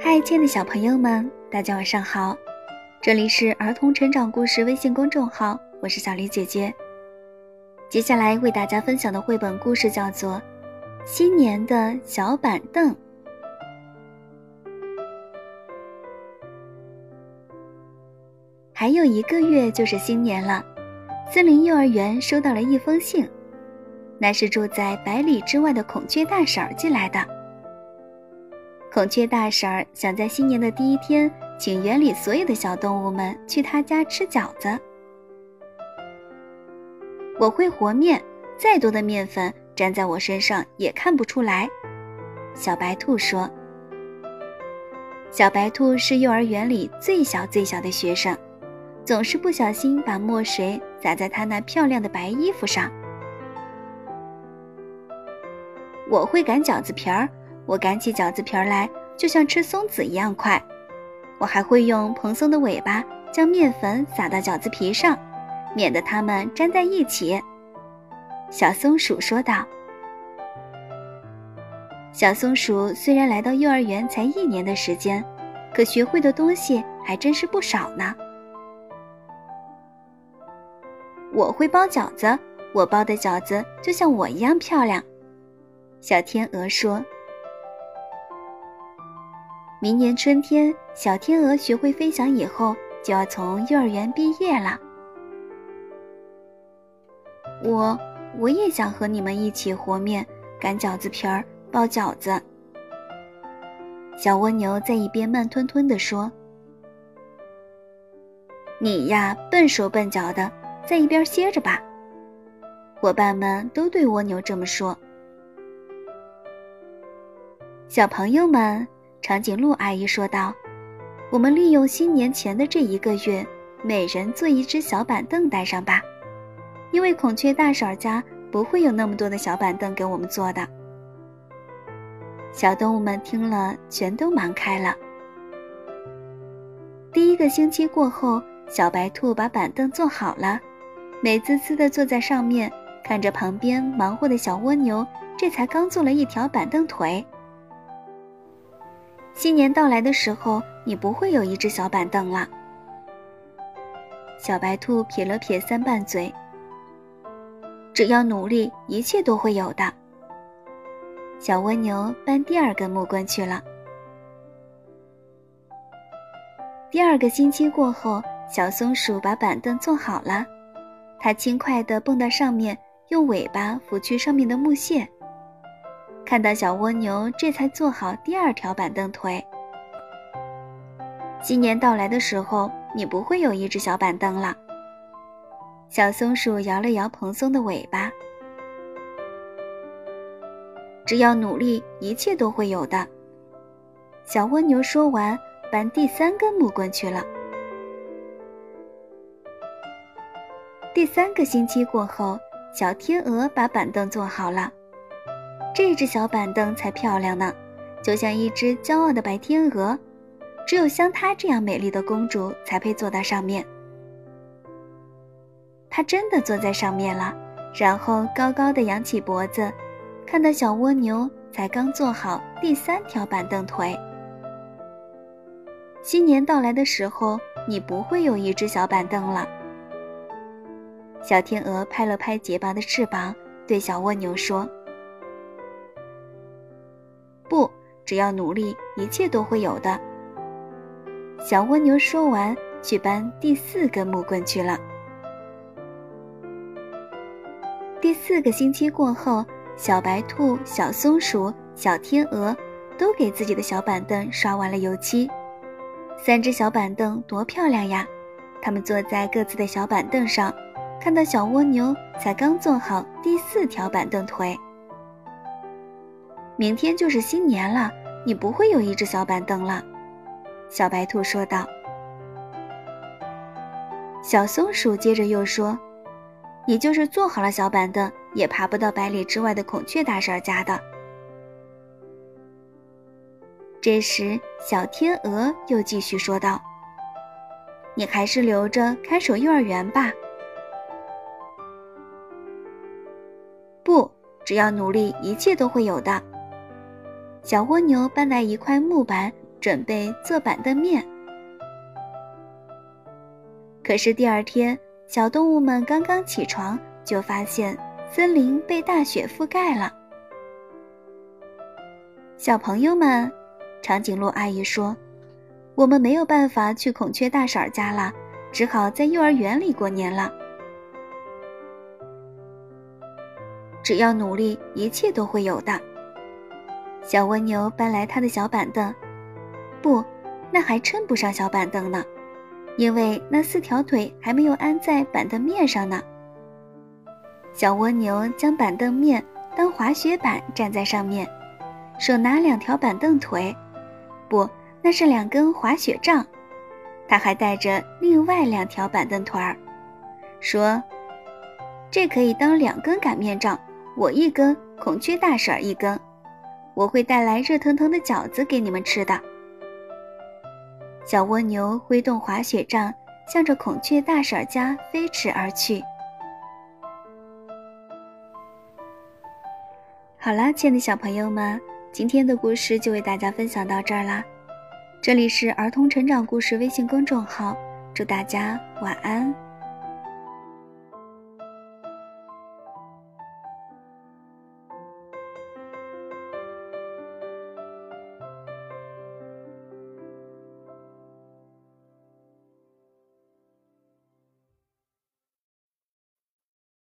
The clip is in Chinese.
嗨，亲爱的小朋友们，大家晚上好！这里是儿童成长故事微信公众号，我是小黎姐姐。接下来为大家分享的绘本故事叫做《新年的小板凳》。还有一个月就是新年了，森林幼儿园收到了一封信，那是住在百里之外的孔雀大婶寄来的。孔雀大婶儿想在新年的第一天，请园里所有的小动物们去她家吃饺子。我会和面，再多的面粉粘在我身上也看不出来。小白兔说：“小白兔是幼儿园里最小最小的学生。”总是不小心把墨水洒在他那漂亮的白衣服上。我会擀饺子皮儿，我擀起饺子皮儿来就像吃松子一样快。我还会用蓬松的尾巴将面粉撒到饺子皮上，免得它们粘在一起。小松鼠说道。小松鼠虽然来到幼儿园才一年的时间，可学会的东西还真是不少呢。我会包饺子，我包的饺子就像我一样漂亮。小天鹅说：“明年春天，小天鹅学会飞翔以后，就要从幼儿园毕业了。”我我也想和你们一起和面、擀饺子皮儿、包饺子。小蜗牛在一边慢吞吞地说：“你呀，笨手笨脚的。”在一边歇着吧。伙伴们都对蜗牛这么说。小朋友们，长颈鹿阿姨说道：“我们利用新年前的这一个月，每人做一只小板凳带上吧，因为孔雀大婶家不会有那么多的小板凳给我们坐的。”小动物们听了，全都忙开了。第一个星期过后，小白兔把板凳做好了。美滋滋地坐在上面，看着旁边忙活的小蜗牛，这才刚做了一条板凳腿。新年到来的时候，你不会有一只小板凳了。小白兔撇了撇三瓣嘴，只要努力，一切都会有的。小蜗牛搬第二根木棍去了。第二个星期过后，小松鼠把板凳做好了。它轻快地蹦到上面，用尾巴拂去上面的木屑。看到小蜗牛，这才做好第二条板凳腿。新年到来的时候，你不会有一只小板凳了。小松鼠摇了摇蓬松的尾巴。只要努力，一切都会有的。小蜗牛说完，搬第三根木棍去了。第三个星期过后，小天鹅把板凳做好了。这只小板凳才漂亮呢，就像一只骄傲的白天鹅。只有像她这样美丽的公主才配坐到上面。她真的坐在上面了，然后高高的扬起脖子，看到小蜗牛才刚做好第三条板凳腿。新年到来的时候，你不会有一只小板凳了。小天鹅拍了拍洁白的翅膀，对小蜗牛说：“只要努力，一切都会有的。”小蜗牛说完，去搬第四根木棍去了。第四个星期过后，小白兔、小松鼠、小天鹅都给自己的小板凳刷完了油漆。三只小板凳多漂亮呀！它们坐在各自的小板凳上。看到小蜗牛才刚做好第四条板凳腿，明天就是新年了，你不会有一只小板凳了。”小白兔说道。小松鼠接着又说：“你就是做好了小板凳，也爬不到百里之外的孔雀大婶家的。”这时，小天鹅又继续说道：“你还是留着看守幼儿园吧。”不，只要努力，一切都会有的。小蜗牛搬来一块木板，准备做板凳面。可是第二天，小动物们刚刚起床，就发现森林被大雪覆盖了。小朋友们，长颈鹿阿姨说：“我们没有办法去孔雀大婶家了，只好在幼儿园里过年了。只要努力，一切都会有的。”小蜗牛搬来它的小板凳，不，那还称不上小板凳呢，因为那四条腿还没有安在板凳面上呢。小蜗牛将板凳面当滑雪板站在上面。手拿两条板凳腿，不，那是两根滑雪杖。他还带着另外两条板凳腿儿，说：“这可以当两根擀面杖，我一根，孔雀大婶一根。我会带来热腾腾的饺子给你们吃的。”小蜗牛挥动滑雪杖，向着孔雀大婶家飞驰而去。好啦，亲爱的小朋友们。今天的故事就为大家分享到这儿啦，这里是儿童成长故事微信公众号，祝大家晚安。